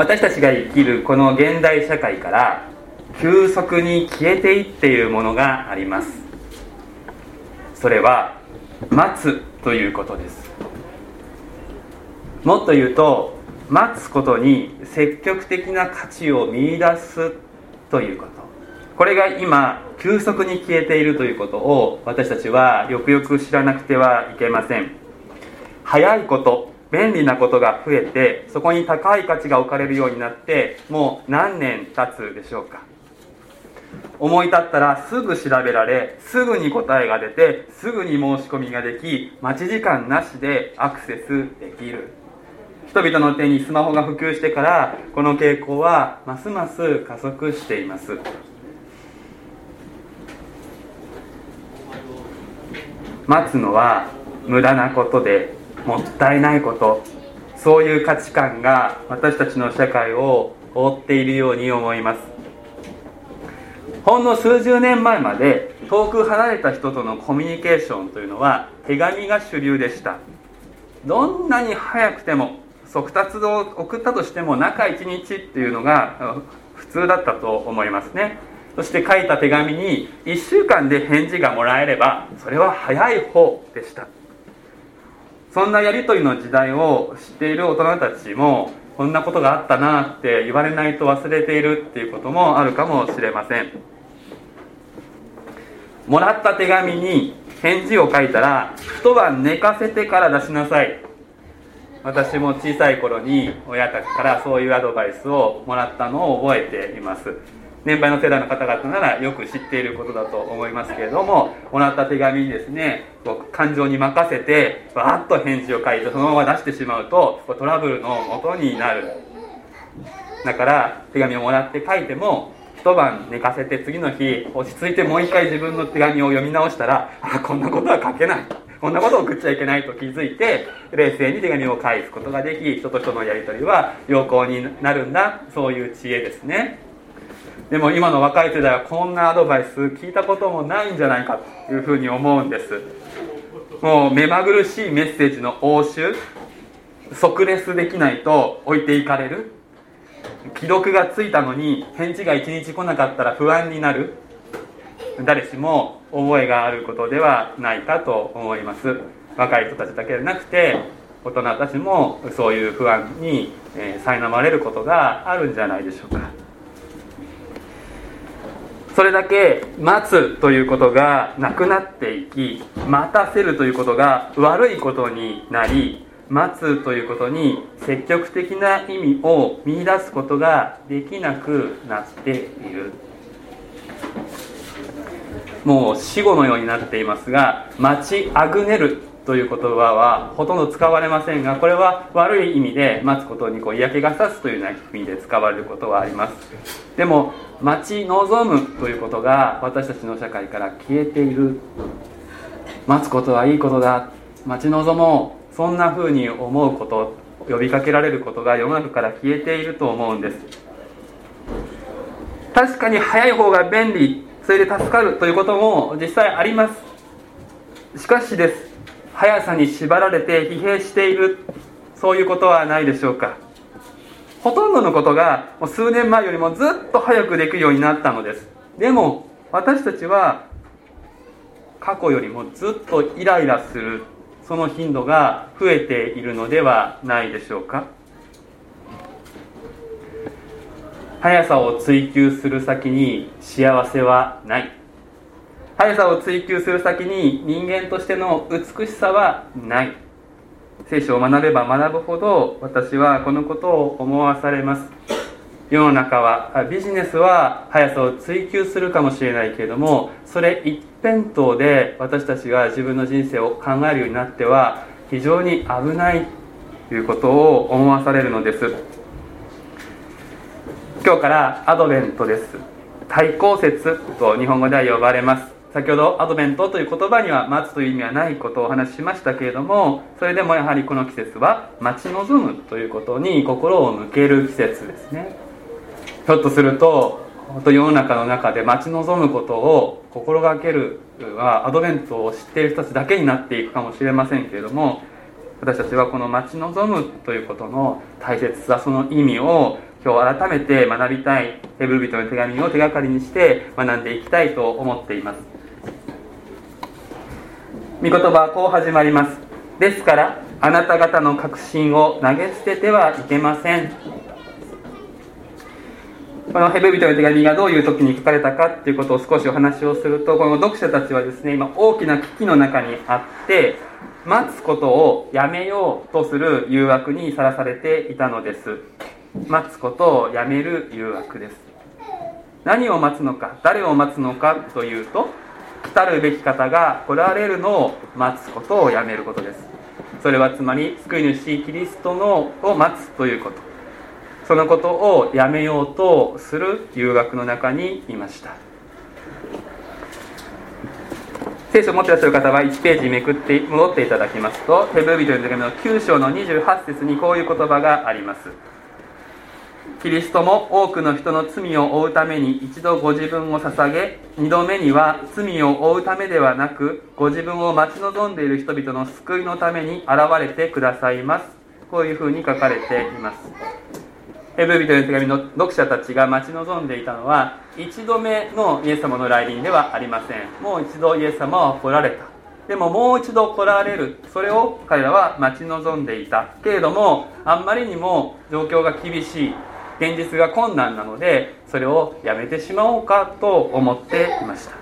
私たちが生きるこの現代社会から急速に消えていっているものがあります。それは待つということです。もっと言うと待つことに積極的な価値を見いだすということ。これが今急速に消えているということを私たちはよくよく知らなくてはいけません。早いこと便利なことが増えてそこに高い価値が置かれるようになってもう何年経つでしょうか。思い立ったらすぐ調べられすぐに答えが出てすぐに申し込みができ待ち時間なしでアクセスできる。人々の手にスマホが普及してからこの傾向はますます加速しています。待つのは無駄なことでもったいないこと。そういう価値観が私たちの社会を覆っているように思います。ほんの数十年前まで遠く離れた人とのコミュニケーションというのは手紙が主流でした。どんなに早くても速達を送ったとしても中1日っていうのが普通だったと思いますね。そして書いた手紙に1週間で返事がもらえればそれは早い方でした。そんなやり取りの時代を知っている大人たちもこんなことがあったなって言われないと忘れているっていうこともあるかもしれません。もらった手紙に返事を書いたら一晩寝かせてから出しなさい。私も小さい頃に親たちからそういうアドバイスをもらったのを覚えています。年配の世代の方々ならよく知っていることだと思いますけれどももらった手紙にですね感情に任せてバーッと返事を書いてそのまま出してしまうとトラブルの元になる。だから手紙をもらって書いても一晩寝かせて次の日落ち着いてもう一回自分の手紙を読み直したらあこんなことは書けない。こんなことを送っちゃいけないと気づいて冷静に手紙を返すことができ人と人のやり取りは良好になるんだ。そういう知恵ですね。でも今の若い世代はこんなアドバイス聞いたこともないんじゃないかというふうに思うんです。もう目まぐるしいメッセージの応酬即レスできないと置いていかれる。既読がついたのに返事が1日来なかったら不安になる。誰しも覚えがあることではないかと思います。若い人たちだけでなくて大人たちもそういう不安に苛まれることがあるんじゃないでしょうか。それだけ待つということがなくなっていき待たせるということが悪いことになり待つということに積極的な意味を見いだすことができなくなっている。もう死語のようになっていますが待ちあぐねる。という言葉はほとんど使われませんがこれは悪い意味で待つことにこう嫌気がさすというような意味で使われることはあります。でも待ち望むということが私たちの社会から消えている。待つことはいいことだ。待ち望もうそんな風に思うこと呼びかけられることが世の中から消えていると思うんです。確かに早い方が便利それで助かるということも実際あります。しかしです。速さに縛られて疲弊している。そういうことはないでしょうか。ほとんどのことがもう数年前よりもずっと早くできるようになったのです。でも私たちは過去よりもずっとイライラするその頻度が増えているのではないでしょうか。速さを追求する先に幸せはない。速さを追求する先に人間としての美しさはない。聖書を学べば学ぶほど私はこのことを思わされます。世の中はビジネスは速さを追求するかもしれないけれどもそれ一辺倒で私たちが自分の人生を考えるようになっては非常に危ないということを思わされるのです。今日からアドベントです。対抗節と日本語では呼ばれます。先ほどアドベントという言葉には待つという意味はないことをお話ししましたけれどもそれでもやはりこの季節は待ち望むということに心を向ける季節ですね。ひょっとすると本当世の中の中で待ち望むことを心がけるはアドベントを知っている人たちだけになっていくかもしれませんけれども私たちはこの待ち望むということの大切さその意味を今日改めて学びたいヘブル人の手紙を手がかりにして学んでいきたいと思っています。御言葉はこう始まります。ですからあなた方の確信を投げ捨ててはいけません。このヘブル人の手紙がどういう時に書かれたかっていうことを少しお話をするとこの読者たちはですね今大きな危機の中にあって待つことをやめようとする誘惑にさらされていたのです。待つことをやめる誘惑です。何を待つのか誰を待つのかというと来るべき方が来られるのを待つことをやめることです。それはつまり救い主キリストのを待つということ。そのことをやめようとする誘惑の中にいました。聖書を持ってらっしゃる方は1ページめくって戻っていただきますとヘブル人の手紙の9章の28節にこういう言葉があります。キリストも多くの人の罪を負うために一度ご自分を捧げ二度目には罪を負うためではなくご自分を待ち望んでいる人々の救いのために現れてくださいます。こういうふうに書かれています。ヘブル人の手紙の読者たちが待ち望んでいたのは一度目のイエス様の来臨ではありません。もう一度イエス様は来られた。でももう一度来られる。それを彼らは待ち望んでいた。けれどもあんまりにも状況が厳しい。現実が困難なのでそれをやめてしまおうかと思っていました。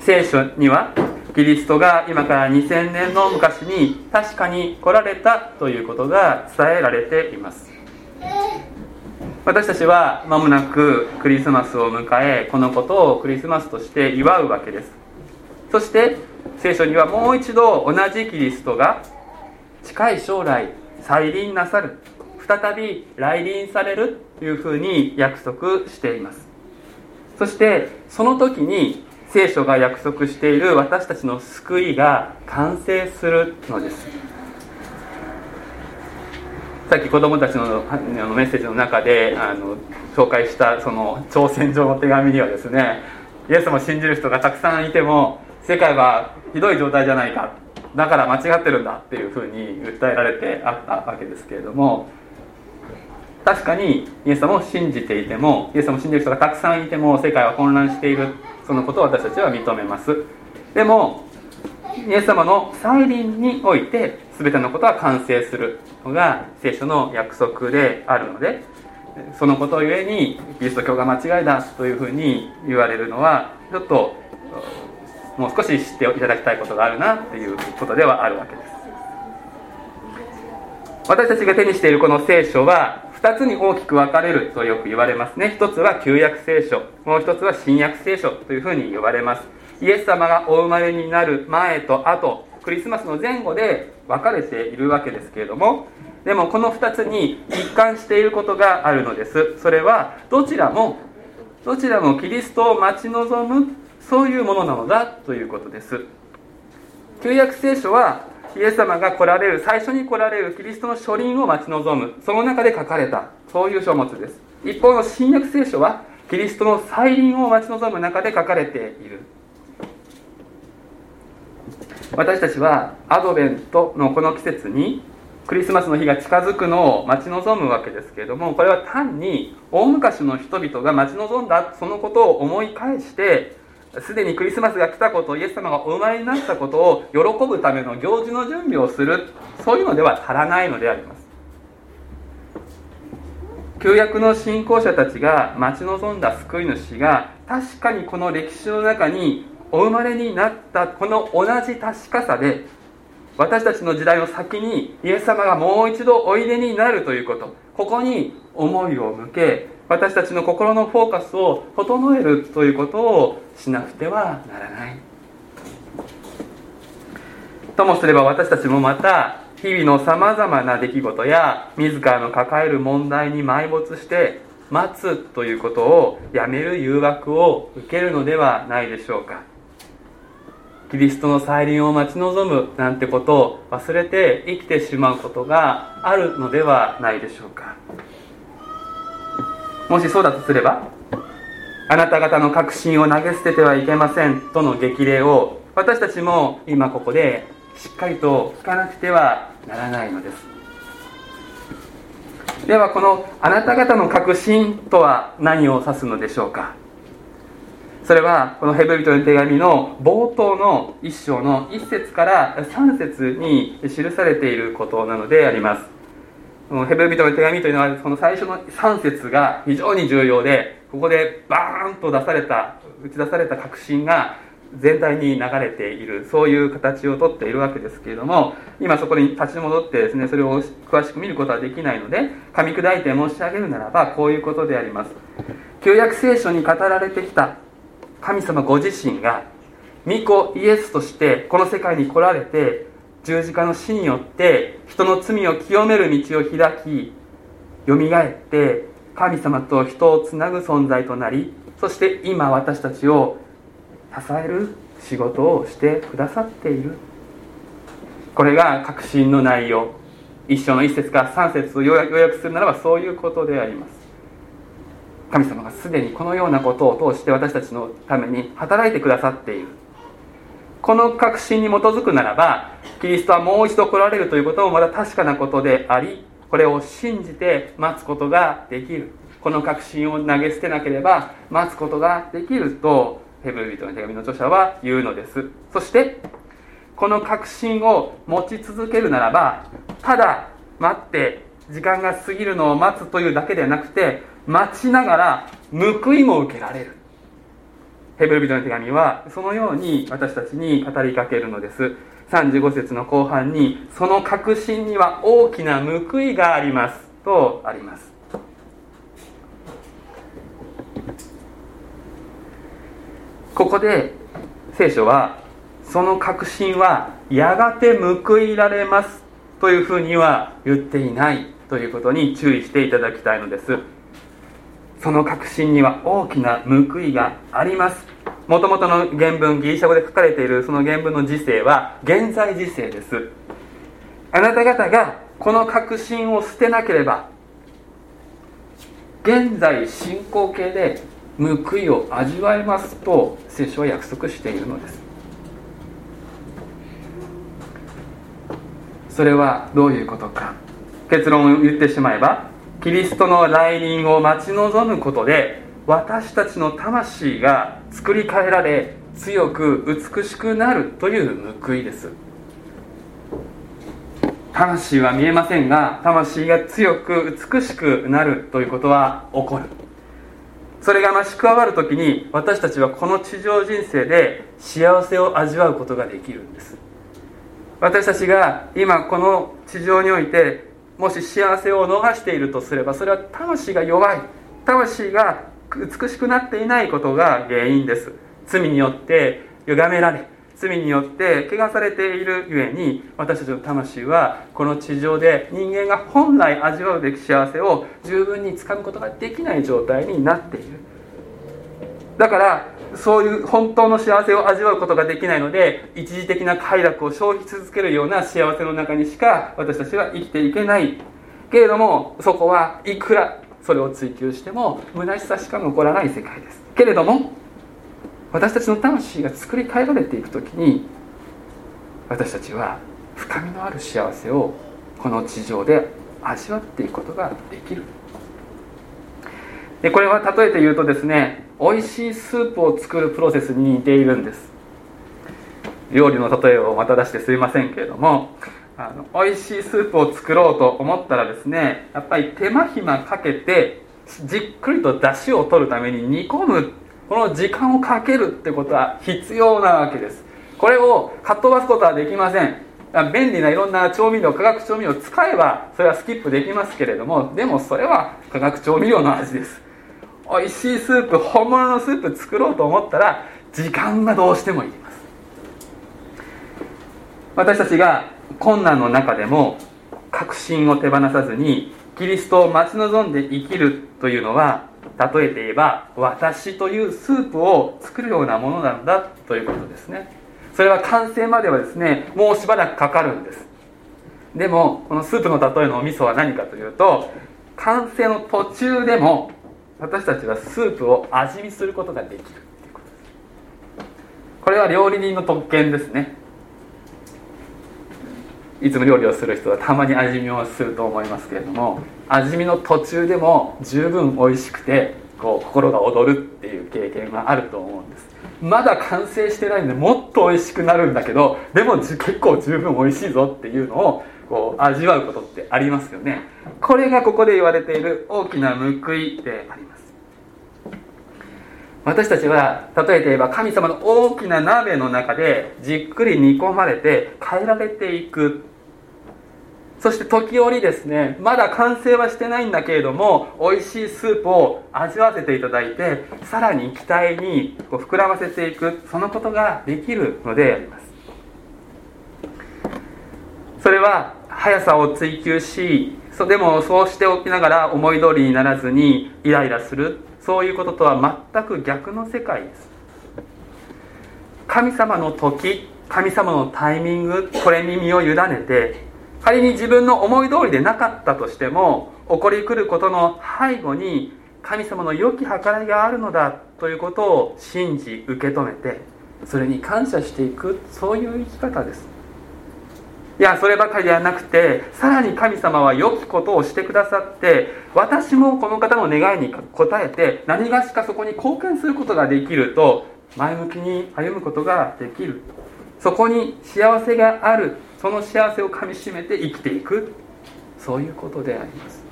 聖書にはキリストが今から2000年の昔に確かに来られたということが伝えられています。私たちは間もなくクリスマスを迎えこのことをクリスマスとして祝うわけです。そして聖書にはもう一度同じキリストが近い将来再臨なさる。再び来臨されるというふうに約束しています。そしてその時に聖書が約束している私たちの救いが完成するのです。さっき子供たちのメッセージの中であの紹介したその挑戦状の手紙にはですねイエスも信じる人がたくさんいても世界はひどい状態じゃないかだから間違ってるんだっていうふうに訴えられてあったわけですけれども確かにイエス様を信じていてもイエス様を信じる人がたくさんいても世界は混乱しているそのことを私たちは認めます。でもイエス様の再臨において全てのことは完成する。のが聖書の約束であるのでそのことゆえにキリスト教が間違いだというふうに言われるのはちょっともう少し知っていただきたいことがあるなっていうことではあるわけです。私たちが手にしているこの聖書は2つに大きく分かれるとよく言われますね。1つは旧約聖書。もう1つは新約聖書というふうに呼ばれます。イエス様がお生まれになる前と後クリスマスの前後で分かれているわけですけれどもでもこの2つに一貫していることがあるのです。それはどちらもどちらもキリストを待ち望むそういうものなのだということです。旧約聖書はイエス様が来られる最初に来られるキリストの書輪を待ち望む。その中で書かれたそういう書物です。一方の新約聖書はキリストの再臨を待ち望む中で書かれている。私たちはアドベントのこの季節にクリスマスの日が近づくのを待ち望むわけですけれどもこれは単に大昔の人々が待ち望んだそのことを思い返してすでにクリスマスが来たことイエス様がお生まれになったことを喜ぶための行事の準備をする。そういうのでは足らないのであります。旧約の信仰者たちが待ち望んだ救い主が確かにこの歴史の中にお生まれになったこの同じ確かさで私たちの時代の先にイエス様がもう一度おいでになるということ。ここに思いを向け私たちの心のフォーカスを整えるということをしなくてはならない。ともすれば私たちもまた日々のさまざまな出来事や自らの抱える問題に埋没して待つということをやめる誘惑を受けるのではないでしょうか。キリストの再臨を待ち望むなんてことを忘れて生きてしまうことがあるのではないでしょうか。もしそうだとすればあなた方の確信を投げ捨ててはいけませんとの激励を私たちも今ここでしっかりと聞かなくてはならないのです。ではこのあなた方の確信とは何を指すのでしょうか。それはこのヘブル人の手紙の冒頭の一章の1節から3節に記されていることなのであります。ヘブル人の手紙というのはこの最初の3節が非常に重要でここでバーンと出された打ち出された確信が全体に流れているそういう形をとっているわけですけれども今そこに立ち戻ってですねそれを詳しく見ることはできないので噛み砕いて申し上げるならばこういうことであります。旧約聖書に語られてきた神様ご自身が御子イエスとしてこの世界に来られて十字架の死によって人の罪を清める道を開きよみがえって神様と人をつなぐ存在となりそして今私たちを支える仕事をしてくださっている。これが確信の内容。一章の一節から三節を要約するならばそういうことであります。神様がすでにこのようなことを通して私たちのために働いてくださっている。この確信に基づくならばキリストはもう一度来られるということもまだ確かなことでありこれを信じて待つことができる。この確信を投げ捨てなければ待つことができるとヘブル人の手紙の著者は言うのです。そしてこの確信を持ち続けるならばただ待って時間が過ぎるのを待つというだけではなくて待ちながら報いも受けられる。ヘブル人の手紙はそのように私たちに語りかけるのです。35節の後半にその確信には大きな報いがありますとあります。ここで聖書はその確信はやがて報いられますというふうには言っていないということに注意していただきたいのです。その確信には大きな報いがあります。もともとの原文ギリシャ語で書かれているその原文の時世は現在時世です。あなた方がこの確信を捨てなければ現在進行形で報いを味わえますと聖書は約束しているのです。それはどういうことか。結論を言ってしまえばキリストの来臨を待ち望むことで私たちの魂が作り変えられ強く美しくなるという報いです。魂は見えませんが魂が強く美しくなるということは起こる。それが増し加わる時に私たちはこの地上人生で幸せを味わうことができるんです。私たちが今この地上においてもし幸せを逃しているとすればそれは魂が弱い。魂が美しくなっていないことが原因です。罪によって歪められ罪によって汚されているゆえに私たちの魂はこの地上で人間が本来味わうべき幸せを十分につかむことができない状態になっている。だからそういう本当の幸せを味わうことができないので一時的な快楽を消費し続けるような幸せの中にしか私たちは生きていけない。けれどもそこはいくらそれを追求しても虚しさしか残らない世界です。けれども私たちの魂が作り変えられていく時に私たちは深みのある幸せをこの地上で味わっていくことができる。でこれは例えて言うとですね美味しいスープを作るプロセスに似ているんです。料理の例えをまた出してすいませんけれどもあの美味しいスープを作ろうと思ったらですねやっぱり手間暇かけてじっくりと出汁を取るために煮込む。この時間をかけるってことは必要なわけです。これをかっ飛ばすことはできません。便利ないろんな調味料化学調味料を使えばそれはスキップできますけれどもでもそれは化学調味料の味です。美味しいスープ本物のスープ作ろうと思ったら時間がどうしてもいります。私たちが困難の中でも確信を手放さずにキリストを待ち望んで生きるというのは例えて言えば私というスープを作るようなものなんだということですね。それは完成まではですねもうしばらくかかるんです。でもこのスープの例えのお味噌は何かというと完成の途中でも私たちはスープを味見することができるということこれは料理人の特権ですね。いつも料理をする人はたまに味見をすると思いますけれども味見の途中でも十分美味しくてこう心が躍るっていう経験があると思うんです。まだ完成してないんでもっと美味しくなるんだけどでも結構十分美味しいぞっていうのをこう味わうことってありますよね。これがここで言われている大きな報いであります。私たちは例えて言えば神様の大きな鍋の中でじっくり煮込まれて変えられていく。そして時折ですねまだ完成はしてないんだけれども美味しいスープを味わわせていただいてさらに期待にこう膨らませていく。そのことができるのでありますそれは速さを追求しそでもそうしておきながら思い通りにならずにイライラする。そういうこととは全く逆の世界です。神様の時神様のタイミングこれに身を委ねて仮に自分の思い通りでなかったとしても起こりくることの背後に神様の良き計らいがあるのだということを信じ受け止めてそれに感謝していくそういう生き方です。いやそればかりではなくてさらに神様は良きことをしてくださって私もこの方の願いに応えて何がしかそこに貢献することができると前向きに歩むことができるそこに幸せがあるその幸せをかみしめて生きていく。そういうことであります。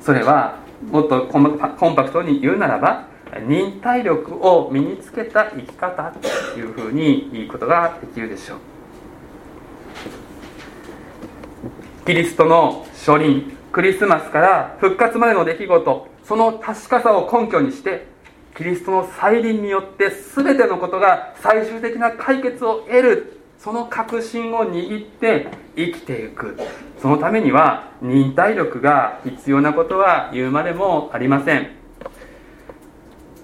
それはもっとコンパクトに言うならば忍耐力を身につけた生き方というふうに言うことができるでしょう。キリストの初臨クリスマスから復活までの出来事その確かさを根拠にしてキリストの再臨によって全てのことが最終的な解決を得るその確信を握って生きていく。そのためには忍耐力が必要なことは言うまでもありません。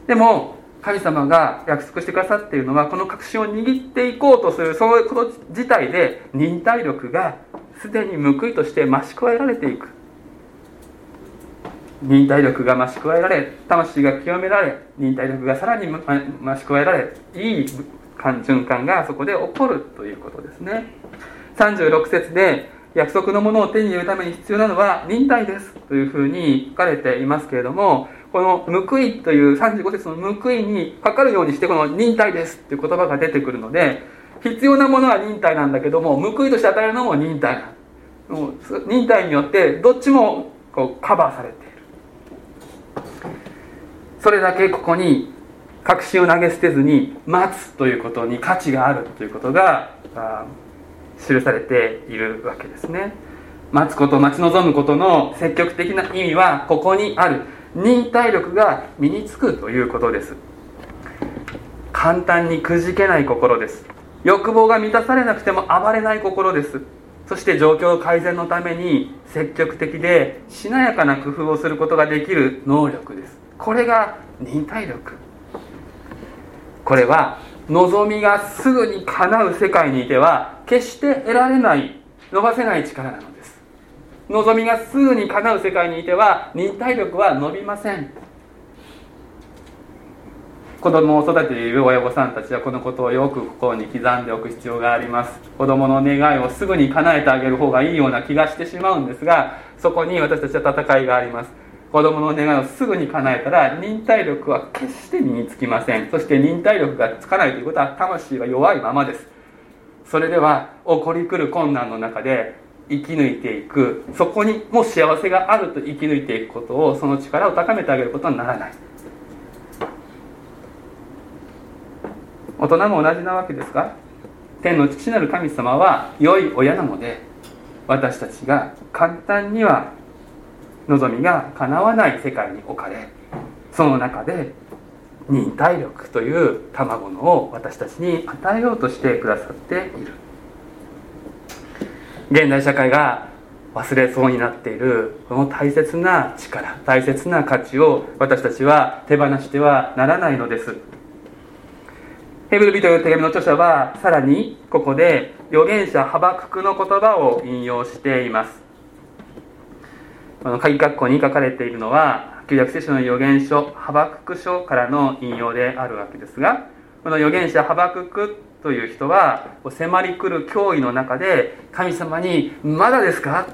でも神様が約束してくださっているのはこの確信を握っていこうとするそのこと自体で忍耐力がすでに報いとして増し加えられていく。忍耐力が増し加えられ魂が清められ忍耐力がさらに増し加えられいい循環がそこで起こるということですね。36節で約束のものを手に入れるために必要なのは忍耐ですというふうに書かれていますけれどもこの報いという35節の報いにかかるようにしてこの忍耐ですという言葉が出てくるので必要なものは忍耐なんだけども報いとして与えるのも忍耐な忍耐によってどっちもこうカバーされている。それだけここに確信を投げ捨てずに待つということに価値があるということが記されているわけですね。待つこと待ち望むことの積極的な意味はここにある。忍耐力が身につくということです。簡単にくじけない心です。欲望が満たされなくても暴れない心です。そして状況改善のために積極的でしなやかな工夫をすることができる能力です。これが忍耐力。これは望みがすぐに叶う世界にいては決して得られない伸ばせない力なのです。望みがすぐに叶う世界にいては忍耐力は伸びません。子供を育てている親御さんたちはこのことをよく心に刻んでおく必要があります。子供の願いをすぐに叶えてあげる方がいいような気がしてしまうんですがそこに私たちは戦いがあります。子供の願いをすぐに叶えたら忍耐力は決して身につきません。そして忍耐力がつかないということは魂が弱いままです。それでは起こりくる困難の中で生き抜いていく。そこにも幸せがあると生き抜いていくことをその力を高めてあげることはならない。大人も同じなわけですが天の父なる神様は良い親なので私たちが簡単には望みが叶わない世界に置かれその中で忍耐力という賜物を私たちに与えようとしてくださっている。現代社会が忘れそうになっているこの大切な力大切な価値を私たちは手放してはならないのです。ヘブルビという手紙の著者はさらにここで預言者ハバククの言葉を引用していますこの鍵括弧に書かれているのは旧約聖書の預言書ハバクク書からの引用であるわけですがこの預言者ハバククという人は迫り来る脅威の中で神様に「まだですか?」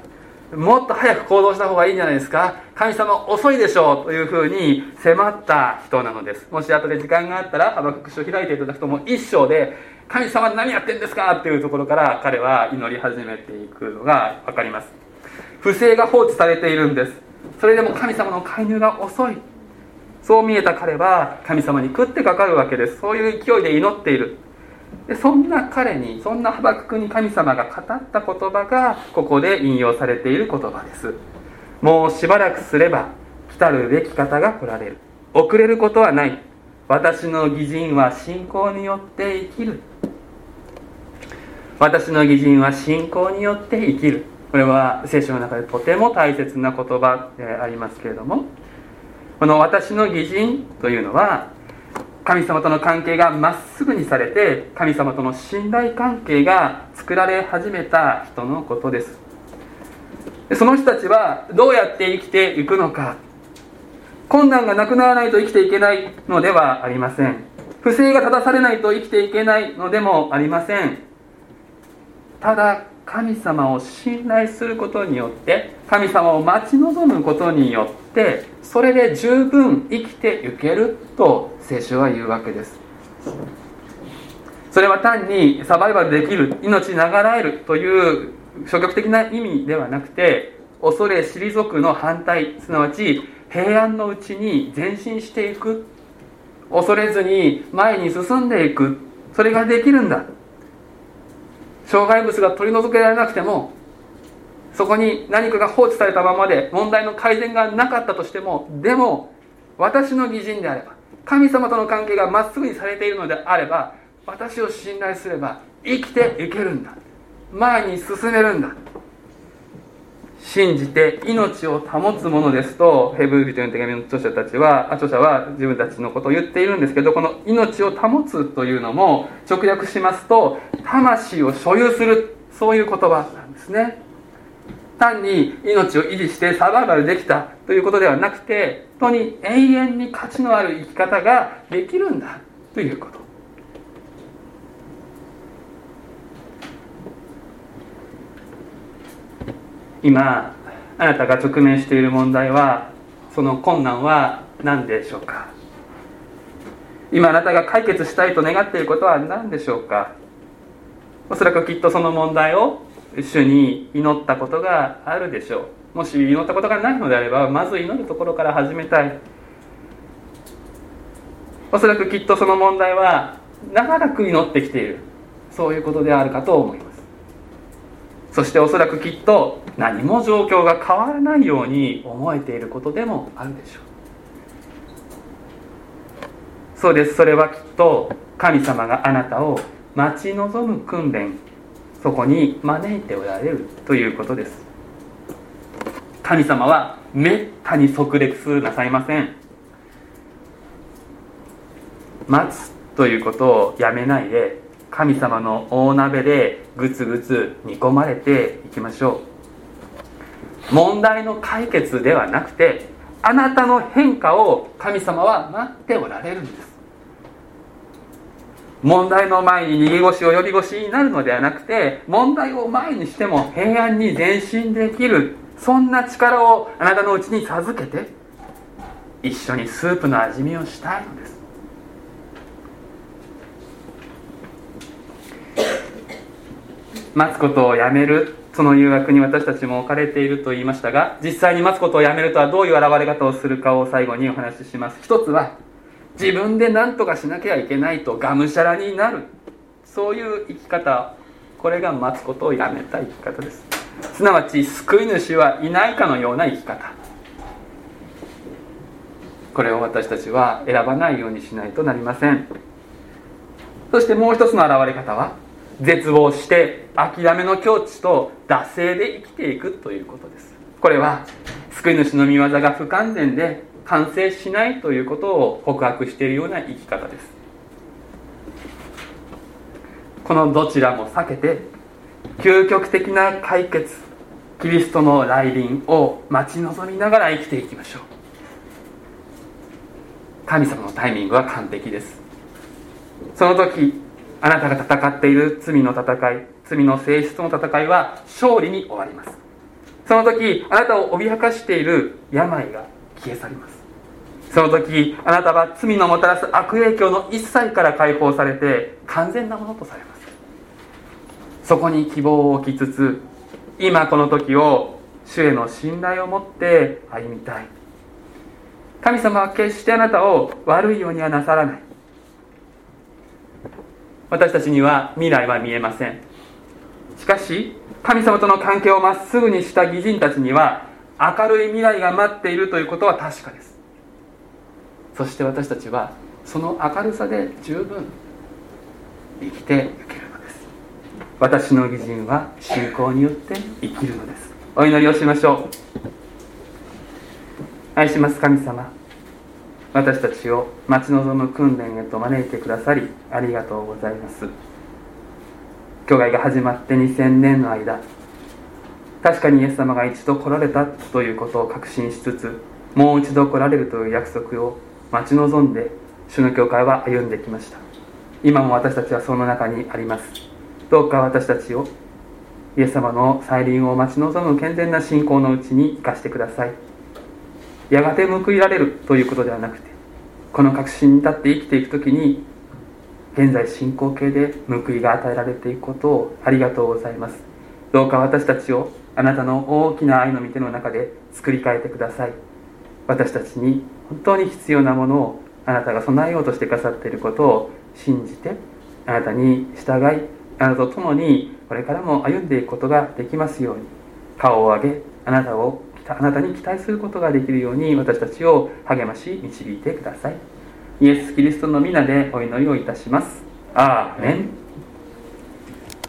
もっと早く行動した方がいいんじゃないですか？神様遅いでしょうというふうに迫った人なのです。もし後で時間があったらハバクク書を開いていただくともう一章で神様何やってんですかっていうところから彼は祈り始めていくのが分かります。不正が放置されているんです。それでも神様の介入が遅い。そう見えた彼は神様に食ってかかるわけです。そういう勢いで祈っている。でそんな彼にそんなハバククに神様が語った言葉がここで引用されている言葉です。もうしばらくすれば来たるべき方が来られる。遅れることはない。私の義人は信仰によって生きる。私の義人は信仰によって生きる。これは聖書の中でとても大切な言葉でありますけれども。この私の義人というのは神様との関係がまっすぐにされて神様との信頼関係が作られ始めた人のことです。その人たちはどうやって生きていくのか。困難がなくならないと生きていけないのではありません。不正が正されないと生きていけないのでもありません。ただ神様を信頼することによって神様を待ち望むことによってそれで十分生きていけると聖書は言うわけです。それは単にサバイバルできる命長らえるという消極的な意味ではなくて恐れ退くの反対すなわち平安のうちに前進していく。恐れずに前に進んでいく。それができるんだ。障害物が取り除けられなくてもそこに何かが放置されたままで問題の改善がなかったとしてもでも私の義人であれば神様との関係がまっすぐにされているのであれば私を信頼すれば生きていけるんだ。前に進めるんだ。信じて命を保つものですとヘブル人の手紙の著者たちは著者は自分たちのことを言っているんですけどこの命を保つというのも直訳しますと魂を所有するそういう言葉なんですね。単に命を維持してサバイバルできたということではなくて本当に永遠に価値のある生き方ができるんだということ。今あなたが直面している問題はその困難は何でしょうか？今あなたが解決したいと願っていることは何でしょうか？おそらくきっとその問題を主に祈ったことがあるでしょう。もし祈ったことがないのであればまず祈るところから始めたい。おそらくきっとその問題は長らく祈ってきている。そういうことであるかと思います。そしておそらくきっと何も状況が変わらないように思えていることでもあるでしょう。そうです。それはきっと神様があなたを待ち望む訓練。そこに招いておられるということです。神様はめったに即列なさいません。待つということをやめないで神様の大鍋でぐつぐつ煮込まれていきましょう。問題の解決ではなくてあなたの変化を神様は待っておられるんです。問題の前に逃げ腰を呼び腰になるのではなくて問題を前にしても平安に前進できるそんな力をあなたのうちに授けて一緒にスープの味見をしたいのです。待つことをやめるその誘惑に私たちも置かれていると言いましたが実際に待つことをやめるとはどういう現れ方をするかを最後にお話しします。一つは自分で何とかしなきゃいけないとがむしゃらになる。そういう生き方。これが待つことをやめた生き方です。すなわち救い主はいないかのような生き方。これを私たちは選ばないようにしないとなりません。そしてもう一つの現れ方は絶望して諦めの境地と惰性で生きていくということです。これは救い主の御業が不完全で完成しないということを告白しているような生き方です。このどちらも避けて究極的な解決キリストの来臨を待ち望みながら生きていきましょう。神様のタイミングは完璧です。その時あなたが戦っている罪の戦い罪の性質の戦いは勝利に終わります。その時あなたを脅かしている病が消え去ります。その時あなたは罪のもたらす悪影響の一切から解放されて完全なものとされます。そこに希望を置きつつ今この時を主への信頼を持って歩みたい。神様は決してあなたを悪いようにはなさらない。私たちには未来は見えません。しかし神様との関係をまっすぐにした義人たちには明るい未来が待っているということは確かです。そして私たちはその明るさで十分生きていけるのです。私の義人は信仰によって生きるのです。お祈りをしましょう。愛します神様。私たちを待ち望む訓練へと招いてくださりありがとうございます。教会が始まって2000年の間確かにイエス様が一度来られたということを確信しつつもう一度来られるという約束を待ち望んで主の教会は歩んできました。今も私たちはその中にあります。どうか私たちをイエス様の再臨を待ち望む健全な信仰のうちに生かしてください。やがて報いられるということではなくてこの確信に立って生きていく時に現在進行形で報いが与えられていくことをありがとうございます。どうか私たちをあなたの大きな愛の御手の中で作り変えてください。私たちに本当に必要なものをあなたが備えようとしてくださっていることを信じてあなたに従いあなたと共にこれからも歩んでいくことができますように顔を上げあなたをあなたに期待することができるように私たちを励まし導いてください。イエス・キリストの皆でお祈りをいたします。アーメン。